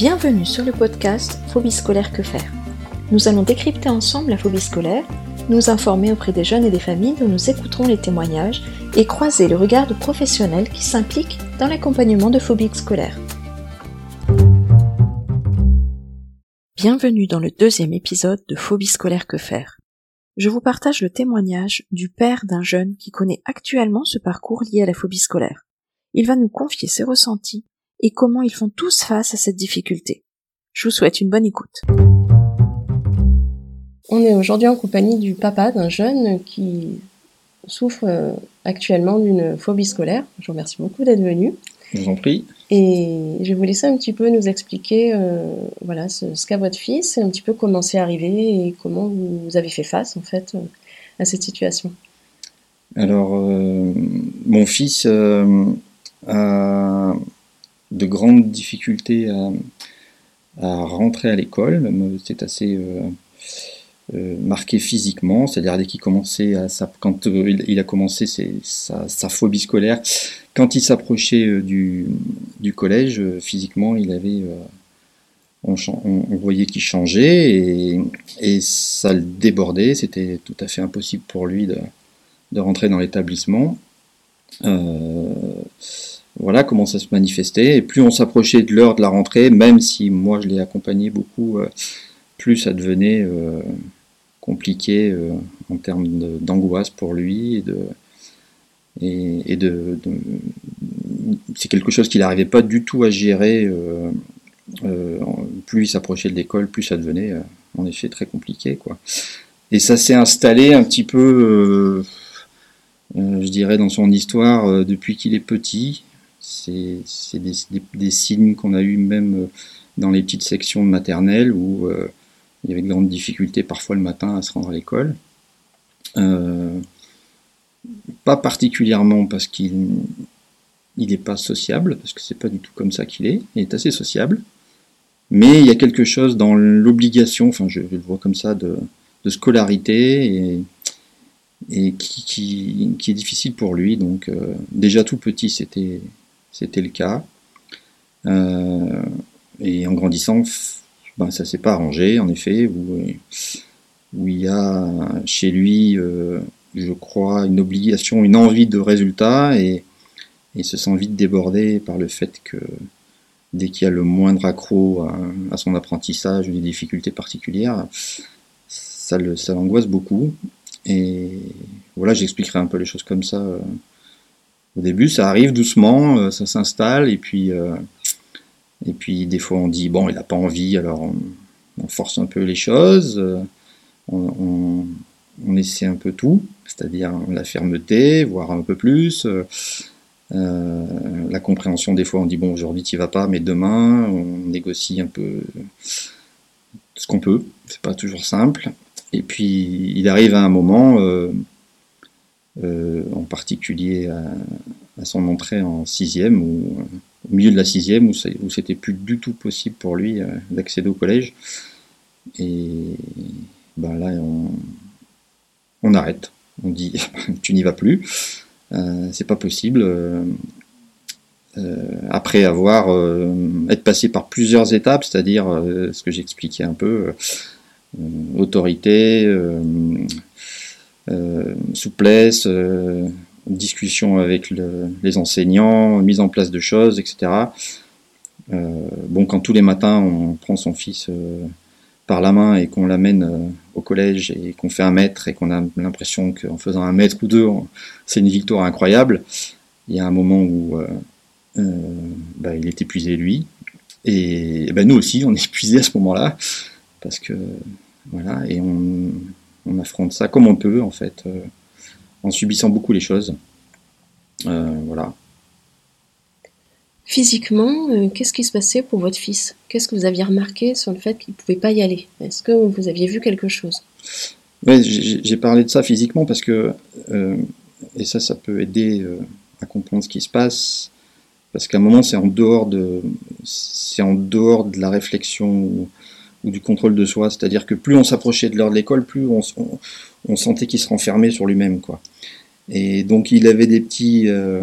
Bienvenue sur le podcast Phobie scolaire que faire. Nous allons décrypter ensemble la phobie scolaire, nous informer auprès des jeunes et des familles dont nous écouterons les témoignages et croiser le regard de professionnels qui s'impliquent dans l'accompagnement de phobies scolaires. Bienvenue dans le deuxième épisode de Phobie scolaire que faire. Je vous partage le témoignage du père d'un jeune qui connaît actuellement ce parcours lié à la phobie scolaire. Il va nous confier ses ressentis et comment ils font tous face à cette difficulté. Je vous souhaite une bonne écoute. On est aujourd'hui en compagnie du papa d'un jeune qui souffre euh, actuellement d'une phobie scolaire. Je vous remercie beaucoup d'être venu. Je vous en prie. Et je vais vous laisser un petit peu nous expliquer euh, voilà, ce, qu'a votre fils et un petit peu comment c'est arrivé et comment vous avez fait face en fait à cette situation. Alors, euh, mon fils a de grandes difficultés à, rentrer à l'école. C'est assez euh, euh, marqué physiquement, c'est-à-dire dès qu'il commençait à quand euh, il a commencé sa, phobie scolaire, quand il s'approchait du, collège, physiquement, il avait on, voyait qu'il changeait et, ça le débordait. C'était tout à fait impossible pour lui de, rentrer dans l'établissement. Voilà comment ça se manifestait. Et plus on s'approchait de l'heure de la rentrée, même si moi je l'ai accompagné beaucoup, euh, plus ça devenait euh, compliqué euh, en termes d'angoisse pour lui et de, et, de, c'est quelque chose qu'il n'arrivait pas du tout à gérer. plus il s'approchait de l'école, plus ça devenait en effet très compliqué, quoi. Et ça s'est installé un petit peu, je dirais, dans son histoire depuis qu'il est petit. C'est des, signes qu'on a eu même euh, dans les petites sections de maternelle où euh, il y avait de grandes difficultés parfois le matin à se rendre à l'école. Euh, pas particulièrement parce qu'il n'est pas sociable, parce que c'est pas du tout comme ça qu'il est. Il est assez sociable, mais il y a quelque chose dans l'obligation, enfin je, le vois comme ça, de, scolarité et, qui, est difficile pour lui. Donc déjà tout petit, c'était c'était le cas. Euh, et en grandissant, ben, ça s'est pas arrangé, en effet, où, il y a chez lui, euh, je crois, une obligation, une envie de résultat, et il se sent vite débordé par le fait que dès qu'il y a le moindre accroc à, son apprentissage ou des difficultés particulières, ça l'angoisse beaucoup. Et voilà, j'expliquerai un peu les choses comme ça euh, au début, ça arrive doucement, euh, ça s'installe, et puis, euh, et puis des fois on dit bon, il n'a pas envie, alors on, force un peu les choses, euh, on, essaie un peu tout, c'est-à-dire la fermeté, voire un peu plus. la compréhension, des fois on dit bon aujourd'hui tu vas pas, mais demain on négocie un peu ce qu'on peut, c'est pas toujours simple. Et puis il arrive à un moment, en particulier à, son entrée en sixième ou au milieu de la sixième où, c'était plus du tout possible pour lui euh, d'accéder au collège. Et ben là, on, arrête. On dit tu n'y vas plus, euh, c'est pas possible. après avoir être passé par plusieurs étapes, c'est-à-dire ce que j'expliquais un peu, autorité, euh, souplesse, euh, discussion avec les enseignants, mise en place de choses, etc. Euh, bon, quand tous les matins on prend son fils par la main et qu'on l'amène au collège et qu'on fait un mètre et qu'on a l'impression qu'en faisant un mètre ou deux, c'est une victoire incroyable, il y a un moment où bah, il est épuisé lui. Et, bah, nous aussi, on est épuisé à ce moment-là, parce que voilà, et on, on affronte ça comme on peut, en fait, euh, en subissant beaucoup les choses. Euh, voilà. Physiquement, euh, qu'est-ce qui se passait pour votre fils? Qu'est-ce que vous aviez remarqué sur le fait qu'il ne pouvait pas y aller? Est-ce que vous aviez vu quelque chose? Oui, j'ai parlé de ça physiquement parce que, et ça, ça peut aider à comprendre ce qui se passe, parce qu'à un moment, c'est en dehors de, c'est en dehors de la réflexion ou du contrôle de soi. C'est-à-dire que plus on s'approchait de l'heure de l'école, plus on, sentait qu'il se renfermait sur lui-même. quoi. Et donc il avait des petits, euh,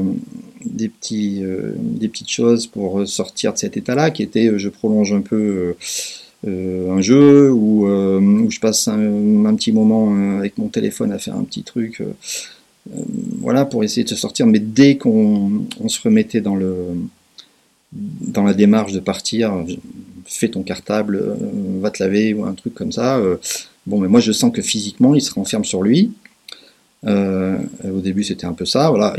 des, petits, des petites choses pour sortir de cet état-là, qui était je prolonge un peu un jeu ou, je passe un, petit moment avec mon téléphone à faire un petit truc. voilà, pour essayer de se sortir. Mais dès qu'on se remettait dans le dans la démarche de partir, fais ton cartable, va te laver ou un truc comme ça. bon, mais moi je sens que physiquement il se renferme sur lui. Euh, au début, c'était un peu ça. Voilà,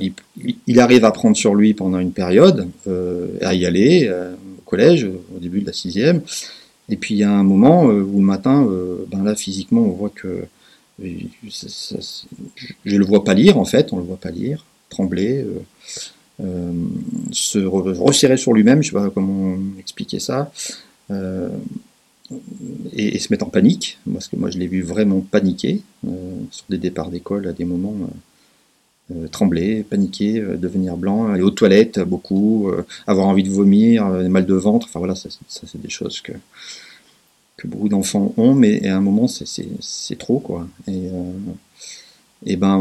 il, arrive à prendre sur lui pendant une période, euh, à y aller euh, au collège, au début de la sixième. Et puis il y a un moment où le matin, ben là physiquement, on voit que je le vois pas lire en fait, on le voit pas lire, trembler, se resserrer sur lui-même. Je sais pas comment expliquer ça et, se mettre en panique, parce que moi je l'ai vu vraiment paniquer euh, sur des départs d'école à des moments. Euh, euh, trembler, paniquer, devenir blanc, aller aux toilettes beaucoup, avoir envie de vomir, mal de ventre, enfin voilà, ça, c'est des choses que, beaucoup d'enfants ont, mais à un moment c'est trop quoi. Et, ben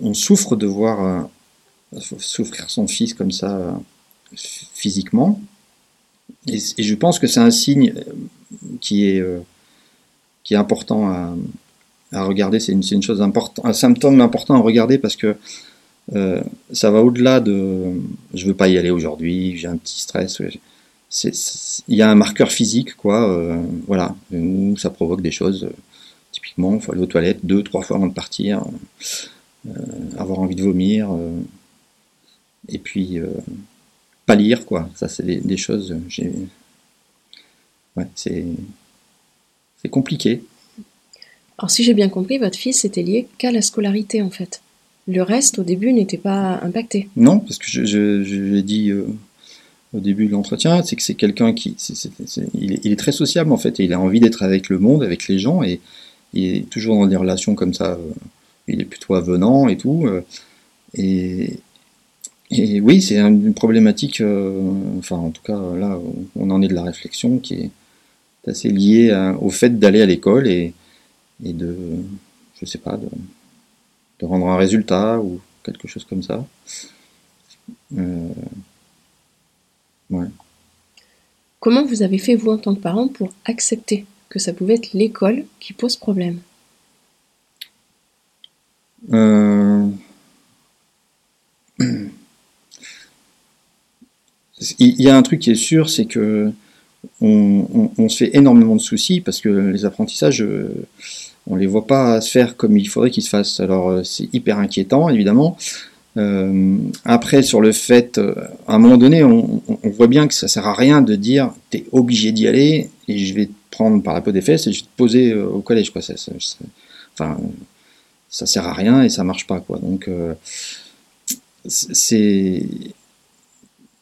on, souffre de voir souffrir son fils comme ça physiquement, et, je pense que c'est un signe euh, qui est, euh, qui est important à, à regarder. C'est une, une, chose importante, un symptôme important à regarder parce que euh, ça va au-delà de je veux pas y aller aujourd'hui, j'ai un petit stress. Il y a un marqueur physique, quoi. Euh, voilà, où ça provoque des choses. typiquement, il faut aller aux toilettes deux, trois fois avant de partir, euh, avoir envie de vomir, et puis lire, quoi. Ça, c'est des, choses. Ouais, c'est c'est compliqué. Alors, si j'ai bien compris, votre fils était lié qu'à la scolarité, en fait. Le reste, au début, n'était pas impacté. Non, parce que je, je, dit euh, au début de l'entretien, c'est que c'est quelqu'un qui, il, est, très sociable en fait, et il a envie d'être avec le monde, avec les gens, et il est toujours dans des relations comme ça. Euh, il est plutôt avenant et tout. Euh, et, et oui, c'est une problématique, euh, enfin en tout cas là, on en est de la réflexion qui est assez liée au fait d'aller à l'école et, et, de, je sais pas, de, de, rendre un résultat ou quelque chose comme ça. Euh, ouais. Comment vous avez fait vous en tant que parent pour accepter que ça pouvait être l'école qui pose problème? Euh... il y a un truc qui est sûr, c'est que on, se fait énormément de soucis parce que les apprentissages, euh, on les voit pas se faire comme il faudrait qu'ils se fassent. Alors euh, c'est hyper inquiétant, évidemment. Euh, après, sur le fait, à un moment donné, on, voit bien que ça sert à rien de dire tu es obligé d'y aller et je vais te prendre par la peau des fesses et je vais te poser au collège. Quoi. Ça, ça, enfin, ça sert à rien et ça marche pas. Quoi. Donc, c'est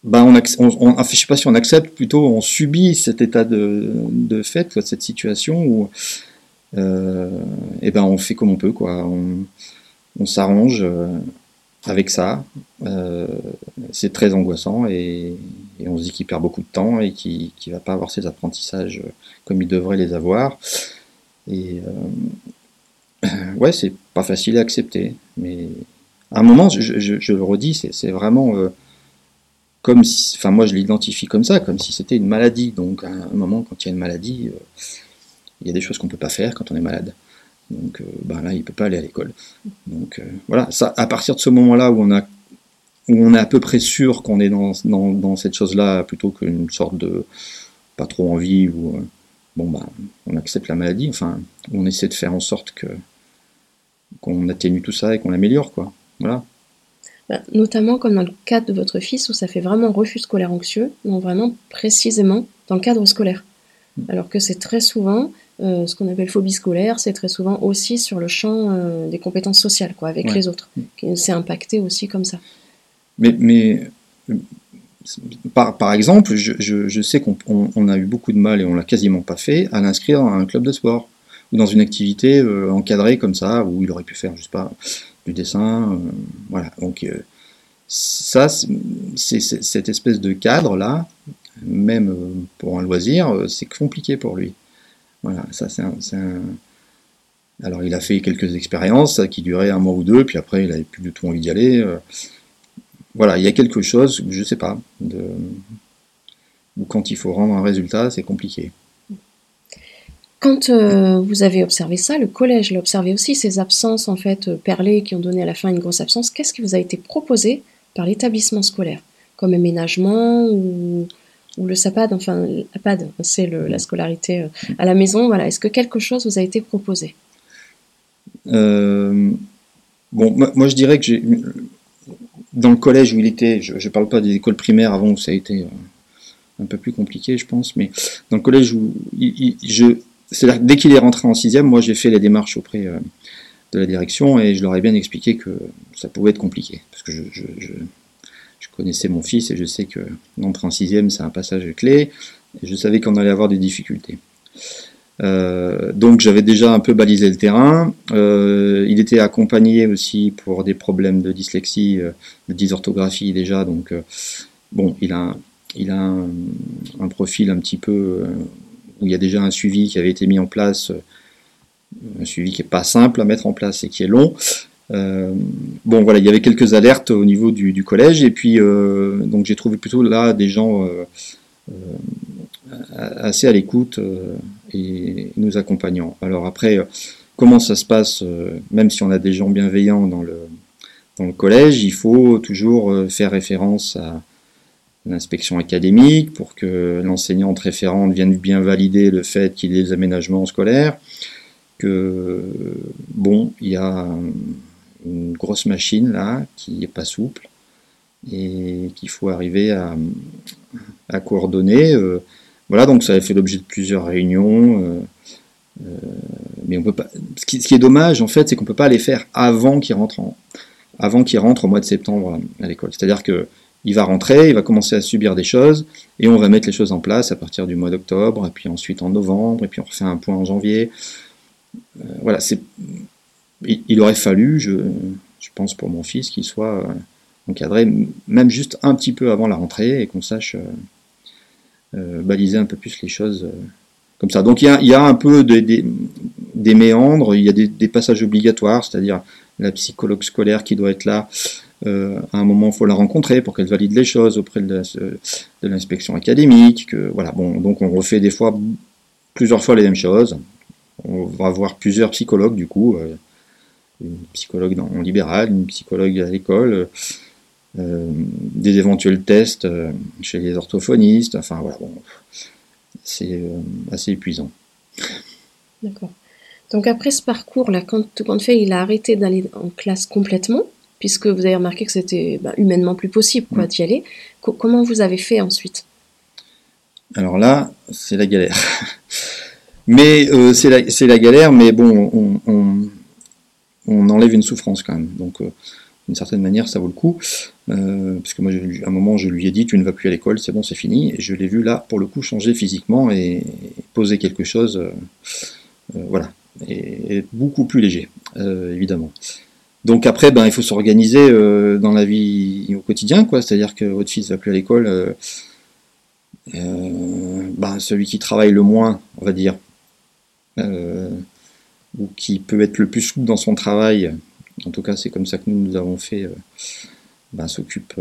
ben on, on, je sais pas si on accepte, plutôt on subit cet état de, de fait, cette situation où euh, et ben on fait comme on peut, quoi. On, s'arrange euh, avec ça. Euh, c'est très angoissant et, on se dit qu'il perd beaucoup de temps et qu'il ne va pas avoir ses apprentissages comme il devrait les avoir. Et euh, ouais, c'est pas facile à accepter, mais à un moment, je, je, je le redis, c'est vraiment euh, enfin moi je l'identifie comme ça, comme si c'était une maladie. Donc à un moment, quand il y a une maladie, euh, il y a des choses qu'on ne peut pas faire quand on est malade. Donc euh, ben là, il ne peut pas aller à l'école. Donc euh, voilà, à partir de ce moment-là où on a où on est à peu près sûr qu'on est dans, dans, dans cette chose-là, plutôt qu'une sorte de pas trop envie ou bon bah on accepte la maladie, enfin on essaie de faire en sorte que qu'on atténue tout ça et qu'on l'améliore quoi. Voilà. Bah, notamment comme dans le cadre de votre fils où ça fait vraiment refus scolaire anxieux, donc vraiment précisément dans le cadre scolaire. Mm. Alors que c'est très souvent euh, ce qu'on appelle phobie scolaire, c'est très souvent aussi sur le champ euh, des compétences sociales, quoi, avec les autres, mm. qui s'est impacté aussi comme ça. Mais, mais par, par, exemple, je, je, je sais qu'on on, a eu beaucoup de mal et on l'a quasiment pas fait à l'inscrire dans un club de sport ou dans une activité euh, encadrée comme ça où il aurait pu faire, je sais pas, du dessin, euh, voilà. Donc euh, ça, c'est cette espèce de cadre là, même euh, pour un loisir, c'est compliqué pour lui. Voilà, ça c'est un, Alors il a fait quelques expériences qui duraient un mois ou deux, puis après il avait plus du tout envie d'y aller. voilà, il y a quelque chose, je sais pas, de, ou quand il faut rendre un résultat, c'est compliqué. Quand euh, vous avez observé ça, le collège l'a observé aussi, ces absences en fait euh, perlées qui ont donné à la fin une grosse absence. Qu'est-ce qui vous a été proposé par l'établissement scolaire? Comme aménagement ou, le SAPAD, enfin l'APAD, c'est la scolarité euh, à la maison. Voilà, est-ce que quelque chose vous a été proposé? Bon, moi, je dirais que dans le collège où il était, je ne parle pas des écoles primaires avant où ça a été un peu plus compliqué, je pense, mais dans le collège où je, c'est-à-dire dès qu'il est rentré en sixième, moi j'ai fait les démarches auprès euh, de la direction et je leur ai bien expliqué que ça pouvait être compliqué. Parce que je, connaissais mon fils et je sais que l'entrée en sixième c'est un passage clé je savais qu'on allait avoir des difficultés. Euh, donc j'avais déjà un peu balisé le terrain. Euh, il était accompagné aussi pour des problèmes de dyslexie, de dysorthographie déjà. Donc bon, il a, il a un profil un petit peu où il y a déjà un suivi qui avait été mis en place, euh, un suivi qui n'est pas simple à mettre en place et qui est long. Euh, bon voilà, il y avait quelques alertes au niveau du, collège et puis euh, donc j'ai trouvé plutôt là des gens assez à l'écoute et nous accompagnant. Alors après, comment ça se passe, même si on a des gens bienveillants dans le, dans le collège, il faut toujours faire référence à, l'inspection académique pour que l'enseignante référente vienne bien valider le fait qu'il y ait des aménagements scolaires, que bon, il y a une grosse machine là qui n'est pas souple et qu'il faut arriver à, coordonner. Euh, voilà, donc ça a fait l'objet de plusieurs réunions. Euh, euh, mais on peut pas. Ce qui, est dommage en fait, c'est qu'on peut pas les faire avant qu'ils rentrent avant qu'ils rentrent au mois de septembre à l'école. C'est-à-dire que il va rentrer, il va commencer à subir des choses, et on va mettre les choses en place à partir du mois d'octobre, et puis ensuite en novembre, et puis on refait un point en janvier. Euh, voilà, c'est, il, aurait fallu, je, pense pour mon fils, qu'il soit euh, encadré même juste un petit peu avant la rentrée, et qu'on sache euh, baliser un peu plus les choses comme ça. Donc il y a, un peu des, méandres, il y a des passages obligatoires, c'est-à-dire la psychologue scolaire qui doit être là euh, à un moment, il faut la rencontrer pour qu'elle valide les choses auprès de, l'inspection académique. Que, voilà, bon, donc on refait des fois plusieurs fois les mêmes choses. On va voir plusieurs psychologues du coup, euh, une psychologue en libéral, une psychologue à l'école, euh, des éventuels tests chez les orthophonistes. Enfin voilà, c'est assez épuisant. D'accord. Donc après ce parcours-là, quand, quand fait il a arrêté d'aller en classe complètement, puisque vous avez remarqué que c'était bah, humainement plus possible quoi, d'y aller. comment vous avez fait ensuite? Alors là, c'est la galère. mais euh, c'est la, la, galère, mais bon, on, on, enlève une souffrance quand même. Donc, euh, d'une certaine manière, ça vaut le coup. Euh, parce que moi, à un moment, je lui ai dit, tu ne vas plus à l'école, c'est bon, c'est fini. Et je l'ai vu là, pour le coup, changer physiquement et poser quelque chose, voilà, et, et, beaucoup plus léger, évidemment. Donc après, ben, il faut s'organiser euh, dans la vie au quotidien, quoi. C'est-à-dire que votre fils va plus à l'école, euh, euh, ben, celui qui travaille le moins, on va dire, ou qui peut être le plus souple dans son travail, en tout cas c'est comme ça que nous, nous avons fait, ben, s'occupe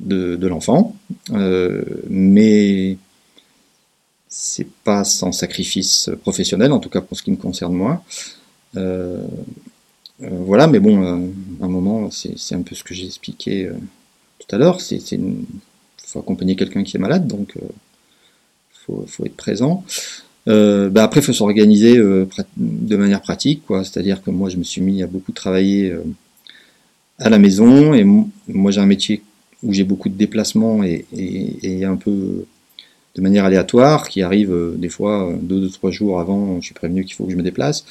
de, l'enfant, mais c'est pas sans sacrifice professionnel, en tout cas pour ce qui me concerne moi. Voilà, mais bon, euh, à un moment, c'est un peu ce que j'ai expliqué euh, tout à l'heure. C'est il faut accompagner quelqu'un qui est malade, donc il faut, faut, être présent. Euh, bah après, il faut s'organiser de manière pratique, quoi. C'est-à-dire que moi, je me suis mis à beaucoup travailler à la maison, et moi, j'ai un métier où j'ai beaucoup de déplacements et, un peu de manière aléatoire, qui arrive des fois deux ou trois jours avant, je suis prévenu qu'il faut que je me déplace.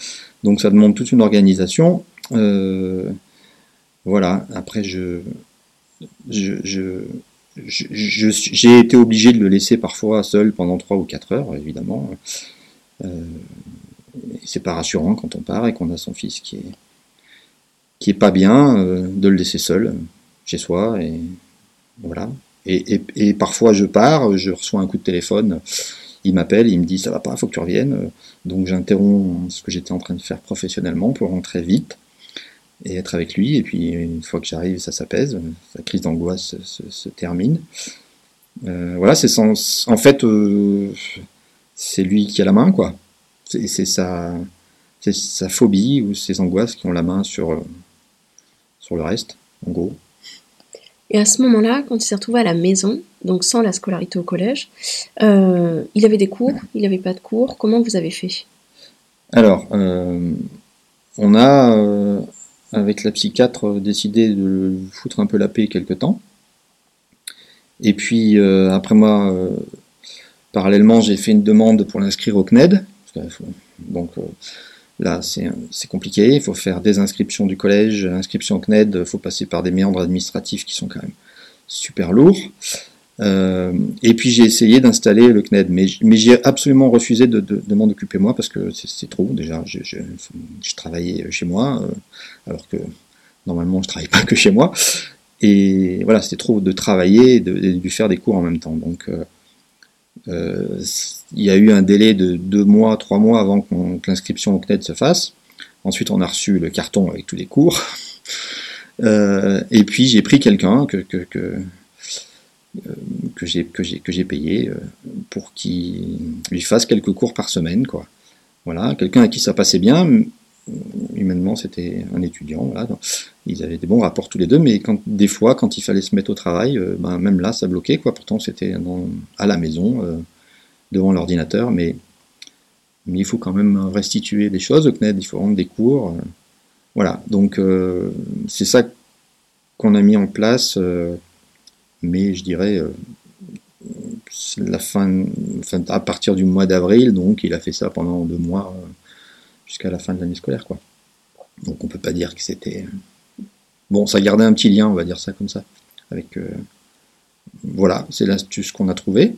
Donc ça demande toute une organisation. Euh, voilà, après, je, j'ai été obligé de le laisser parfois seul pendant 3 ou 4 heures, évidemment. Euh, c'est pas rassurant quand on part et qu'on a son fils qui est, qui est pas bien, euh, de le laisser seul chez soi. Et voilà. Et, parfois je pars, je reçois un coup de téléphone, il m'appelle, il me dit ça va pas, faut que tu reviennes. Donc j'interromps ce que j'étais en train de faire professionnellement pour rentrer vite. Et être avec lui. Et puis une fois que j'arrive, ça s'apaise, sa crise d'angoisse se, se, termine. Euh, voilà, c'est en fait euh, c'est lui qui a la main, quoi. C'est sa, sa phobie ou ses angoisses qui ont la main sur, sur le reste, en gros. Et à ce moment-là, quand il s'est retrouvé à la maison, donc sans la scolarité au collège, euh, il avait des cours, il n'avait pas de cours. Comment vous avez fait? Alors, euh, on a, euh, avec la psychiatre, décidé de foutre un peu la paix quelque temps. Et puis, après moi, parallèlement, j'ai fait une demande pour l'inscrire au CNED. Donc, Là, c'est compliqué, il faut faire des inscriptions du collège, inscription au CNED, il faut passer par des méandres administratifs qui sont quand même super lourds. Euh, et puis j'ai essayé d'installer le CNED, mais, j'ai absolument refusé de, m'en occuper moi parce que c'est trop. Déjà, je, travaillais chez moi, euh, alors que normalement je travaille pas que chez moi. Et voilà, c'était trop de travailler et de, faire des cours en même temps. Donc euh, euh, il y a eu un délai de deux mois, trois mois avant que l'inscription au CNED se fasse. Ensuite, on a reçu le carton avec tous les cours. Euh, et puis, j'ai pris quelqu'un que, que, que, euh, que j'ai que j'ai payé pour qu'il lui fasse quelques cours par semaine, quoi. Voilà, quelqu'un à qui ça passait bien, humainement, c'était un étudiant. Voilà. Ils avaient des bons rapports tous les deux, mais des fois, quand il fallait se mettre au travail, euh, ben, même là, ça bloquait. Quoi. Pourtant, c'était à la maison, euh, devant l'ordinateur, mais, mais il faut quand même restituer des choses au CNED, il faut rendre des cours. Euh. voilà, donc c'est ça qu'on a mis en place, mais je dirais la fin, à partir du mois d'avril, donc il a fait ça pendant deux mois jusqu'à la fin de l'année scolaire, quoi. Donc on peut pas dire que c'était bon, ça gardait un petit lien, on va dire ça comme ça, avec euh, voilà, c'est l'astuce qu'on a trouvée.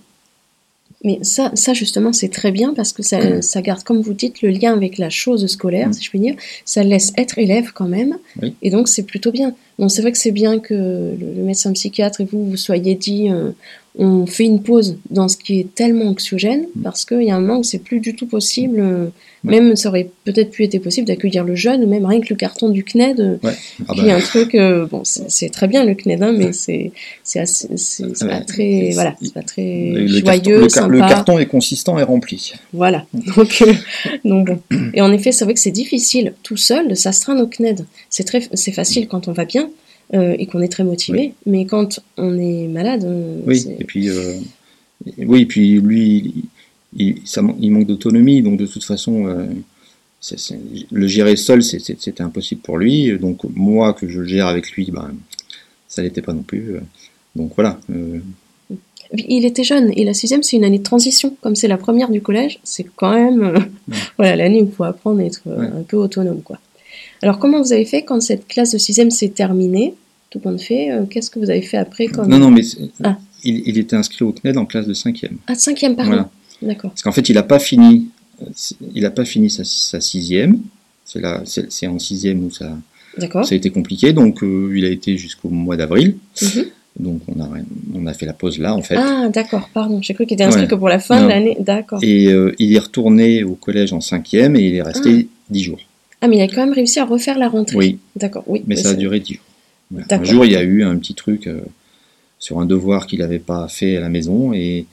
Mais ça, ça justement, c'est très bien parce que ça, ça, garde, comme vous dites, le lien avec la chose scolaire, si je puis dire. Ça laisse être élève quand même. Et donc, c'est plutôt bien. Bon, c'est vrai que c'est bien que le, médecin psychiatre et vous, vous soyez dit, euh, on fait une pause dans ce qui est tellement anxiogène mm. parce qu'il y a un moment où c'est plus du tout possible. Euh, même ça aurait peut-être pu être possible d'accueillir le jeune, ou même rien que le carton du CNED. Euh, ouais. Ah puis bah. un truc, euh, bon, c'est très bien le CNED, hein, mais c'est c'est pas très voilà, c'est pas très joyeux, le, sympa. le, carton est consistant et rempli. Voilà. Donc donc bon. Et en effet, c'est vrai que c'est difficile tout seul de s'astreindre au CNED. C'est très c'est facile quand on va bien. Euh, et qu'on est très motivé. Mais quand on est malade, oui. Et puis euh, oui, puis lui, il, ça, il manque d'autonomie, donc de toute façon, euh, le gérer seul, c'était impossible pour lui. Donc moi, que je gère avec lui, ben, ça l'était pas non plus. donc voilà. Il était jeune et la sixième, c'est une année de transition. Comme c'est la première du collège, c'est quand même voilà l'année où il faut apprendre à être un peu autonome. quoi. Alors, comment vous avez fait quand cette classe de sixième s'est terminée? Tout compte fait, euh, qu'est-ce que vous avez fait après Non, non, mais ah. il, était inscrit au CNED en classe de cinquième. Ah, cinquième, pardon. D'accord. Parce qu'en fait, il n'a pas fini, il a pas fini sa, sixième. C'est là, c'est en sixième où ça, ça a été compliqué. Donc, euh, il a été jusqu'au mois d'avril. Mhm. Donc, on a, on a fait la pause là, en fait. Ah, d'accord, pardon. J'ai cru qu'il était inscrit que pour la fin de l'année. D'accord. Et euh, il est retourné au collège en cinquième et il est resté ah. dix jours. Ah, mais il a quand même réussi à refaire la rentrée. Oui. D'accord, oui. Mais ça a duré dix jours. Un jour, il y a eu un petit truc euh, sur un devoir qu'il n'avait pas fait à la maison et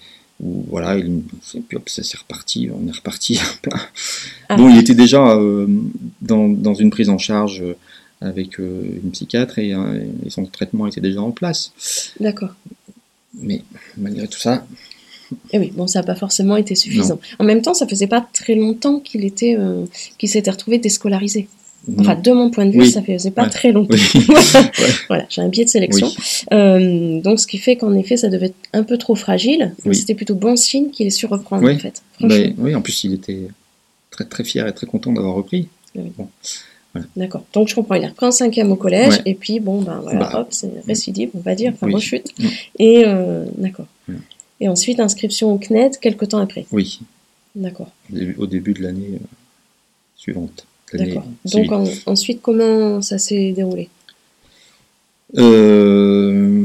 où, voilà, il, puis hop, ça s'est reparti, on est reparti plein. Ah. Bon, il était déjà euh, dans, dans, une prise en charge euh, avec une psychiatre et, et, son traitement était déjà en place. D'accord. Mais malgré tout ça, et eh oui, bon, ça n'a pas forcément été suffisant. En même temps, ça faisait pas très longtemps qu'il était, euh, qu'il s'était retrouvé déscolarisé. Enfin, de mon point de vue, ça faisait pas très longtemps. voilà, j'ai un biais de sélection. Euh, donc, ce qui fait qu'en effet, ça devait être un peu trop fragile. C'était plutôt bon signe qu'il ait su reprendre, en fait. oui, en plus, il était très, très fier et très content d'avoir repris. D'accord. Donc je comprends. Il a repris en cinquième au collège et puis bon ben voilà, bah, hop, c'est récidive, on va dire, enfin rechute. Et euh, d'accord. Et ensuite, inscription au CNED quelques temps après. Oui. D'accord. Au début de l'année euh, suivante. D'accord. Donc ensuite, comment ça s'est déroulé? Euh,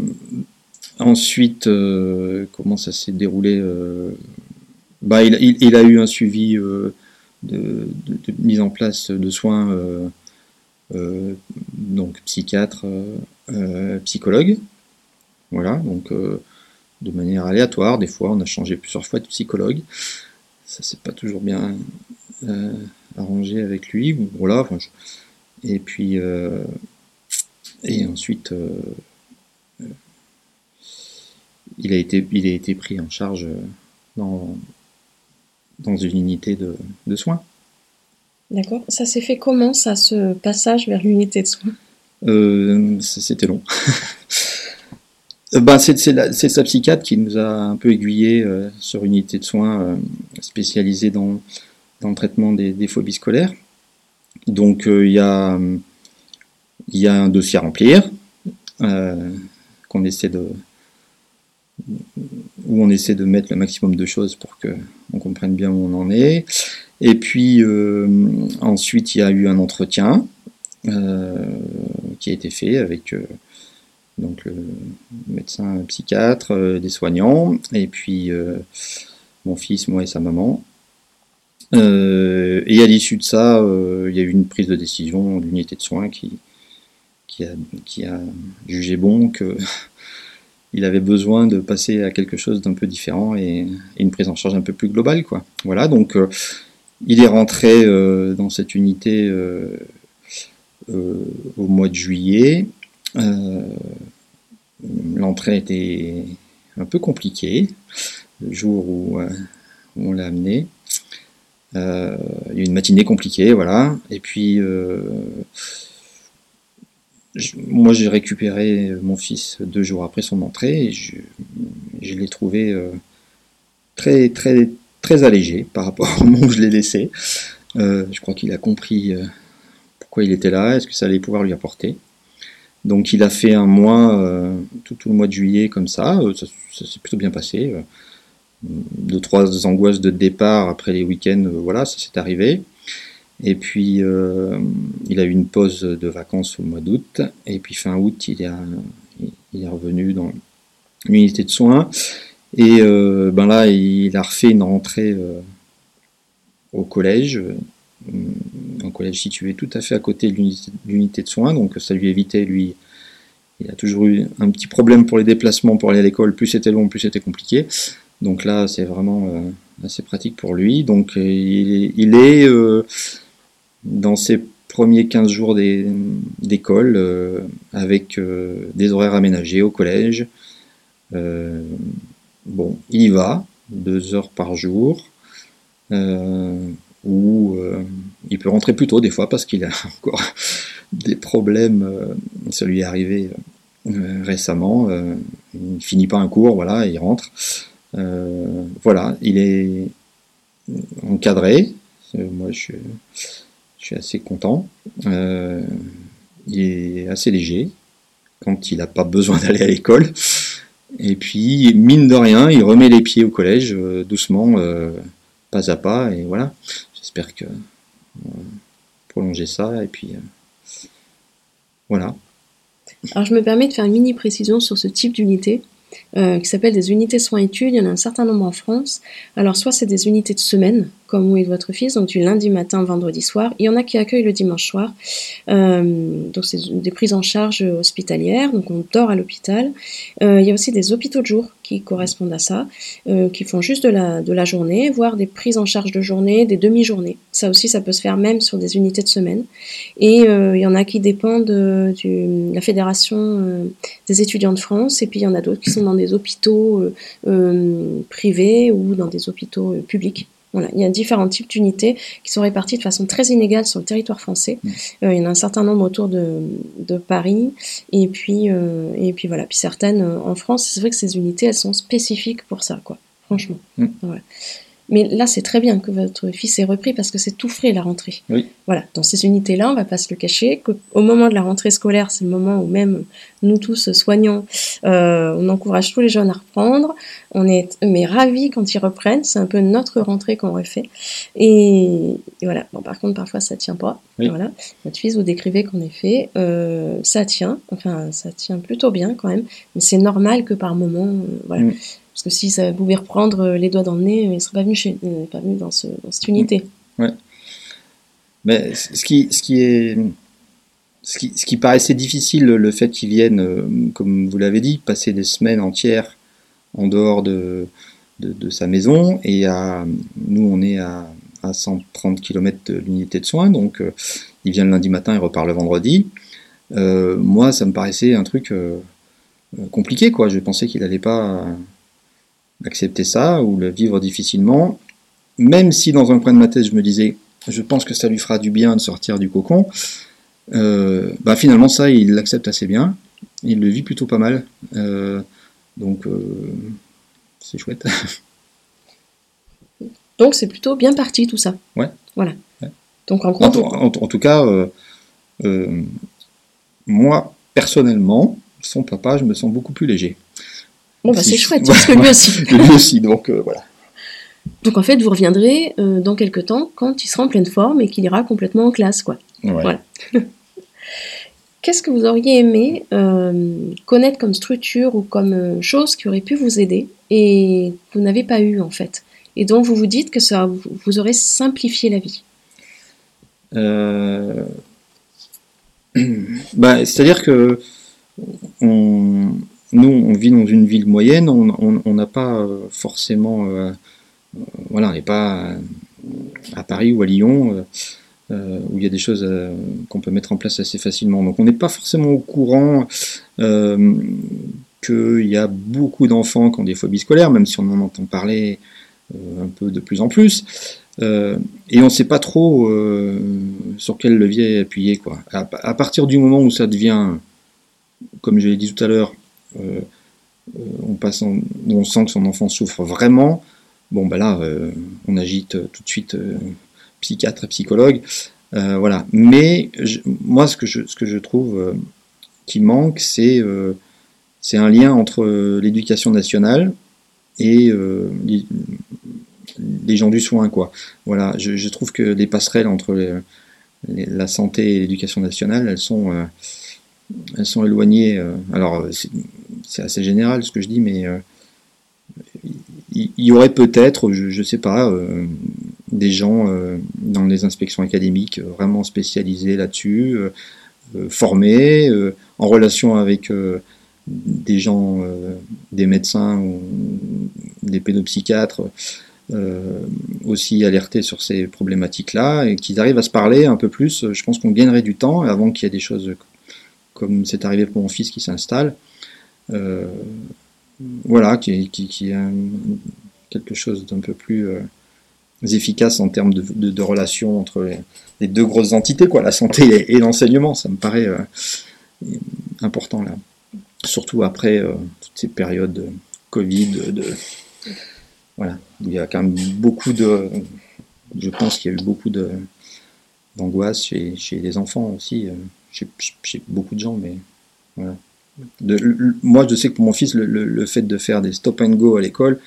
Ensuite, euh, comment ça s'est déroulé bah, il, a eu un suivi de, mise en place de soins donc psychiatre, psychologue. Voilà, donc de manière aléatoire. Des fois, on a changé plusieurs fois de psychologue. Ça s'est pas toujours bien arrangé avec lui. Voilà. Enfin, Et puis, et ensuite, il a été, il a été pris en charge dans, dans une unité de, de soins. D'accord. Ça s'est fait comment, ça, ce passage vers l'unité de soins? Euh, C'était long. ben, c'est sa psychiatre qui nous a un peu aiguillé euh, sur une unité de soins euh, spécialisée dans, dans, le traitement des, phobies scolaires. Donc il y, a, y a un dossier à remplir qu'on essaie de, où on essaie de mettre le maximum de choses pour que on comprenne bien où on en est. Et puis euh, ensuite, il y a eu un entretien euh, qui a été fait avec euh, donc le médecin psychiatre, des soignants, et puis mon fils, moi et sa maman. Et à l'issue de ça, il y a eu une prise de décision de l'unité de soins qui, a, jugé bon que il avait besoin de passer à quelque chose d'un peu différent et, une prise en charge un peu plus globale. Quoi. Voilà, donc euh, il est rentré euh, dans cette unité euh, au mois de juillet. L'entrée était un peu compliquée le jour où, on l'a amené. Il y a eu une matinée compliquée, voilà. Et puis moi, j'ai récupéré mon fils deux jours après son entrée je, l'ai trouvé euh, très, très, très allégé par rapport au moment où je l'ai laissé. Euh, je crois qu'il a compris euh, pourquoi il était là, est-ce que ça allait pouvoir lui apporter. Donc, il a fait un mois, tout, le mois de juillet comme ça. ça, s'est plutôt bien passé. Deux, trois angoisses de départ après les week-ends, voilà, ça s'est arrivé. Et puis, euh, il a eu une pause de vacances au mois d'août. Et puis, fin août, il, est revenu dans l'unité de soins. Et euh, ben là, il a refait une rentrée euh, au collège, un collège situé tout à fait à côté de l'unité de soins. Donc, ça lui évitait, lui, il a toujours eu un petit problème pour les déplacements pour aller à l'école. Plus c'était long, plus c'était compliqué. Donc là, c'est vraiment assez pratique pour lui. Donc, il, il est dans ces premiers 15 jours d'école euh, avec euh, des horaires aménagés au collège. Euh, bon, il y va, deux heures par jour, où il peut rentrer plus tôt des fois parce qu'il a encore des problèmes. ça lui est arrivé récemment. il finit pas un cours, voilà, il rentre. Voilà, il est encadré. Moi, je suis assez content. Euh, il est assez léger quand il n'a pas besoin d'aller à l'école. Et puis, mine de rien, il remet les pieds au collège euh, doucement, euh, pas à pas. Et voilà, j'espère que prolonger ça. Et puis, voilà. Alors, je me permets de faire une mini précision sur ce type d'unité. Qui s'appelle des unités soins études. Il y en a un certain nombre en France. Alors, soit c'est des unités de semaine, comme où est votre fils, donc du lundi matin vendredi soir. Il y en a qui accueillent le dimanche soir. Euh, donc c'est des prises en charge hospitalières, donc on dort à l'hôpital. Euh, il y a aussi des hôpitaux de jour qui correspondent à ça, euh, qui font juste de la, de la journée, voire des prises en charge de journée, des demi-journées. Ça aussi, ça peut se faire même sur des unités de semaine. Et il y en a qui dépendent de la Fédération des étudiants de France, et puis il y en a d'autres qui sont dans des hôpitaux privés ou dans des hôpitaux publics il y a différents types d'unités qui sont réparties de façon très inégale sur le territoire français. Mm. Euh, il y en a un certain nombre autour de, Paris, et puis, euh, et puis voilà, puis certaines euh, en France. C'est vrai que ces unités, elles sont spécifiques pour ça, quoi. Franchement. Mm. Mais là, c'est très bien que votre fils ait repris parce que c'est tout frais la rentrée. Voilà, dans ces unités-là, on va pas se le cacher, qu'au moment de la rentrée scolaire, c'est le moment où même nous tous soignants, euh, on encourage tous les jeunes à reprendre. On est mais ravis quand ils reprennent. C'est un peu notre rentrée qu'on refait. Et, et, voilà. Bon, par contre, parfois ça tient pas. Voilà. Votre fils vous décrivez qu'en effet, euh, ça tient. Enfin, ça tient plutôt bien quand même. Mais c'est normal que par moment, euh, voilà. Mm. Parce que si ça pouvait reprendre euh, les doigts dans le nez, il ne serait pas venu, chez, pas venu dans, ce, cette unité. Ouais. Mais ce qui, ce qui est ce qui, ce qui paraissait difficile, le fait qu'ils viennent, euh, comme vous l'avez dit, passer des semaines entières en dehors de, de, sa maison. Et à, nous, on est à, à 130 km de l'unité de soins, donc euh, il vient le lundi matin et repart le vendredi. Euh, moi, ça me paraissait un truc compliqué, quoi. Je pensais qu'il n'allait pas accepter ça ou le vivre difficilement. Même si dans un coin de ma tête, je me disais, je pense que ça lui fera du bien de sortir du cocon. Euh, bah finalement ça il l'accepte assez bien, il le vit plutôt pas mal, euh, donc euh, c'est chouette. Donc c'est plutôt bien parti tout ça. Ouais. Voilà. Donc en, en, tout cas, moi personnellement, son papa, je me sens beaucoup plus léger. Bon bah c'est chouette, parce que lui aussi. lui aussi, donc voilà. Donc en fait, vous reviendrez dans quelques temps quand il sera en pleine forme et qu'il ira complètement en classe, quoi. Voilà. Qu'est-ce que vous auriez aimé euh, connaître comme structure ou comme euh, chose qui aurait pu vous aider et que vous n'avez pas eu en fait? Et dont vous vous dites que ça vous aurait simplifié la vie euh, bah, C'est-à-dire que nous, on vit dans une ville moyenne, on n'a pas forcément... voilà, on n'est pas à Paris ou à Lyon euh, où il y a des choses euh, qu'on peut mettre en place assez facilement. Donc on n'est pas forcément au courant euh, qu'il y a beaucoup d'enfants qui ont des phobies scolaires, même si on en entend parler un peu de plus en plus. et on ne sait pas trop sur quel levier appuyer. Quoi. À, partir du moment où ça devient, comme je l'ai dit tout à l'heure, on, passe on sent que son enfant souffre vraiment, bon ben là, on agite tout de suite psychiatre et psychologue. Euh, voilà. Mais moi, ce que je, trouve euh, qui manque, c'est euh, un lien entre l'éducation nationale et les, gens du soin. Quoi. Voilà. Je, trouve que les passerelles entre la santé et l'éducation nationale, elles sont, elles sont éloignées. alors, c'est assez général ce que je dis, mais il y, aurait peut-être, je ne sais pas, des gens euh, dans les inspections académiques euh, vraiment spécialisés là-dessus, euh, formés, en relation avec des gens, des médecins ou des pédopsychiatres, aussi alertés sur ces problématiques-là, et qu'ils arrivent à se parler un peu plus, je pense qu'on gagnerait du temps avant qu'il y ait des choses comme c'est arrivé pour mon fils qui s'installe. Voilà, qui, qui, a quelque chose d'un peu plus efficaces en termes de, de, relations entre les, deux grosses entités, quoi, la santé et, l'enseignement. Ça me paraît euh, important là. Surtout après euh, toutes ces périodes de Covid, de, voilà, il y a quand même beaucoup de, je pense qu'il y a eu beaucoup de d'angoisse chez, chez, les enfants aussi, euh, chez, chez, beaucoup de gens, mais voilà. Moi, je sais que pour mon fils, le, fait de faire des stop and go à l'école,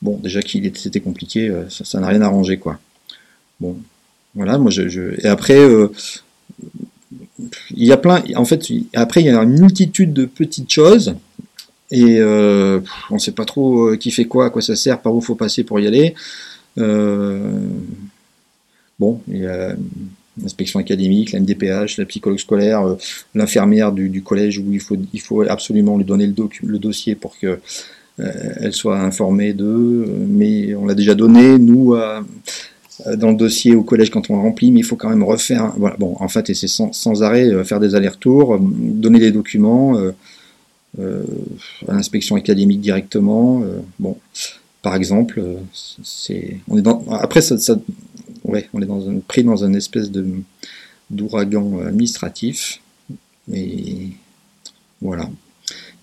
Bon, déjà qu'il c'était compliqué, euh, ça n'a rien arrangé, quoi. Bon, voilà, moi je. Et après, euh, il y a plein. En fait, après, il y a une multitude de petites choses. Et euh, on ne sait pas trop qui fait quoi, à quoi ça sert, par où faut passer pour y aller. bon, il y a l'inspection académique, la MDPH, la psychologue scolaire, l'infirmière du, collège où il faut, absolument lui donner le, dossier pour que euh, elle soit informée d'eux, mais on l'a déjà donné, nous, dans le dossier au collège quand on le remplit, mais il faut quand même refaire. Voilà, bon, en fait, et c'est sans, arrêt euh, faire des allers-retours, euh, donner les documents à l'inspection académique directement. bon, par exemple, c'est, on est dans, après ça ouais, on est dans un, pris dans une espèce de d'ouragan administratif, et voilà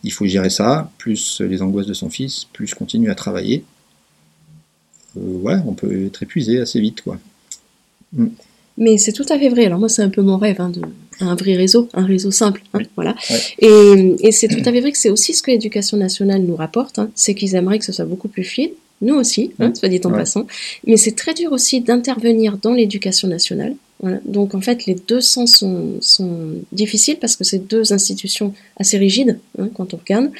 il faut gérer ça, plus les angoisses de son fils, plus continuer à travailler. Euh, ouais, on peut être épuisé assez vite, quoi. Mm. Mais c'est tout à fait vrai. Alors moi, c'est un peu mon rêve, hein, de, un vrai réseau, un réseau simple, hein, voilà. Et, c'est tout à fait vrai que c'est aussi ce que l'éducation nationale nous rapporte, hein. c'est qu'ils aimeraient que ce soit beaucoup plus fluide. Nous aussi, soit dit en passant. Mais c'est très dur aussi d'intervenir dans l'éducation nationale Donc en fait, les deux sens sont, difficiles parce que c'est deux institutions assez rigides hein, quand on regarde.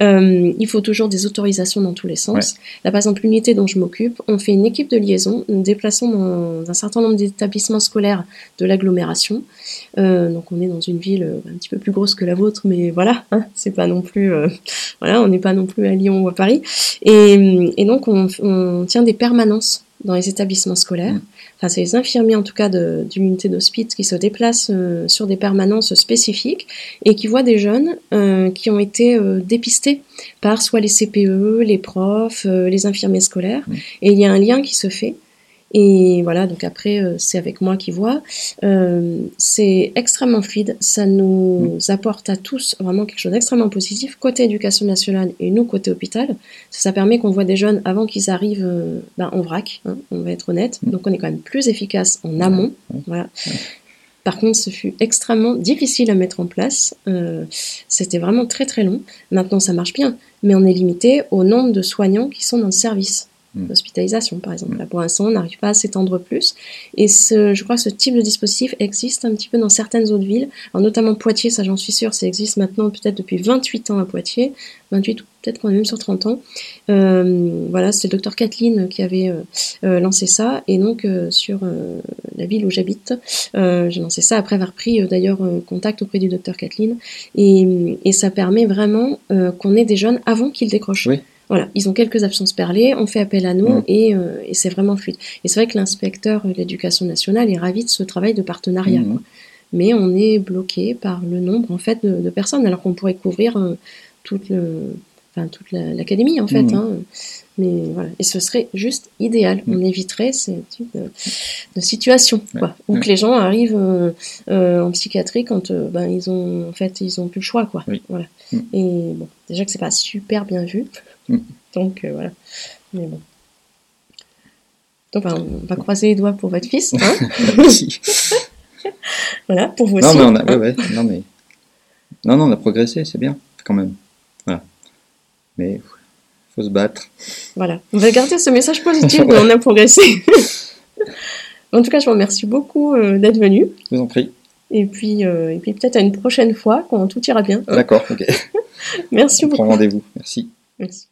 Euh, il faut toujours des autorisations dans tous les sens. Là, par exemple, l'unité dont je m'occupe, on fait une équipe de liaison, nous déplaçons dans un certain nombre d'établissements scolaires de l'agglomération. Euh, donc on est dans une ville euh, un petit peu plus grosse que la vôtre, mais voilà, hein, c'est pas non plus, voilà, on n'est pas non plus à Lyon ou à Paris. Et, donc on, on tient des permanences dans les établissements scolaires. Mm. Enfin, c'est les infirmiers en tout cas de, l'unité d'hospice qui se déplacent euh, sur des permanences spécifiques et qui voient des jeunes euh, qui ont été euh, dépistés par soit les CPE, les profs, les infirmiers scolaires. Et il y a un lien qui se fait et voilà, donc après, euh, c'est avec moi qui vois. Euh, c'est extrêmement fluide. Ça nous mm. apporte à tous vraiment quelque chose d'extrêmement positif. Côté éducation nationale et nous, côté hôpital, ça, permet qu'on voit des jeunes avant qu'ils arrivent euh, ben, en vrac, hein, on va être honnête. Mm. Donc on est quand même plus efficace en amont. Voilà. Par contre, ce fut extrêmement difficile à mettre en place. C'était vraiment très très long. Maintenant, ça marche bien, mais on est limité au nombre de soignants qui sont dans le service. Mm. Hospitalisation, par exemple. Là, pour l'instant, on n'arrive pas à s'étendre plus. Et ce, je crois que ce type de dispositif existe un petit peu dans certaines autres villes, alors notamment Poitiers, ça j'en suis sûre, ça existe maintenant peut-être depuis 28 ans à Poitiers, 28 ou peut-être qu'on est même sur 30 ans. Euh, voilà, c'était le docteur Kathleen qui avait euh, euh, lancé ça, et donc sur la ville où j'habite, j'ai lancé ça après avoir pris d'ailleurs contact auprès du docteur Kathleen, et, et, ça permet vraiment qu'on ait des jeunes avant qu'ils décrochent. Oui. Voilà, ils ont quelques absences perlées, on fait appel à nous mm. euh, et, c'est vraiment fluide. Et c'est vrai que l'inspecteur de l'éducation nationale est ravi de ce travail de partenariat. Mm. Mais on est bloqué par le nombre en fait de, personnes, alors qu'on pourrait couvrir euh, toute le, enfin, toute l'académie en fait. Mm. Hein. Mais voilà, et ce serait juste idéal. On éviterait ce type de, situation, quoi, où que les gens arrivent euh, en psychiatrie quand ben, ils ont en fait ils ont plus le choix, quoi. Voilà. Et bon, déjà que c'est pas super bien vu. Donc euh, voilà. Mais bon. Donc on va croiser les doigts pour votre fils. Hein voilà, pour vous non, aussi. Mais on a, ouais, non, mais... non, non, on a progressé, c'est bien, quand même. Voilà. Mais il faut se battre. Voilà. On va garder ce message positif, mais on a progressé. en tout cas, je vous remercie beaucoup euh, d'être venu. Je vous en prie. Et puis, euh, et puis peut-être à une prochaine fois, quand tout ira bien. D'accord, ok. Merci on beaucoup. Prends rendez-vous. Merci. Merci.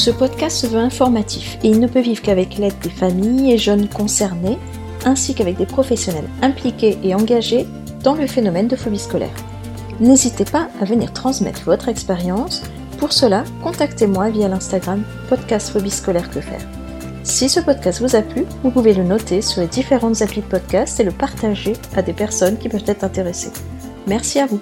Ce podcast se veut informatif et il ne peut vivre qu'avec l'aide des familles et jeunes concernés, ainsi qu'avec des professionnels impliqués et engagés dans le phénomène de phobie scolaire. N'hésitez pas à venir transmettre votre expérience. Pour cela, contactez-moi via l'Instagram podcast phobie scolaire que faire. Si ce podcast vous a plu, vous pouvez le noter sur les différentes applis de podcast et le partager à des personnes qui peuvent être intéressées. Merci à vous.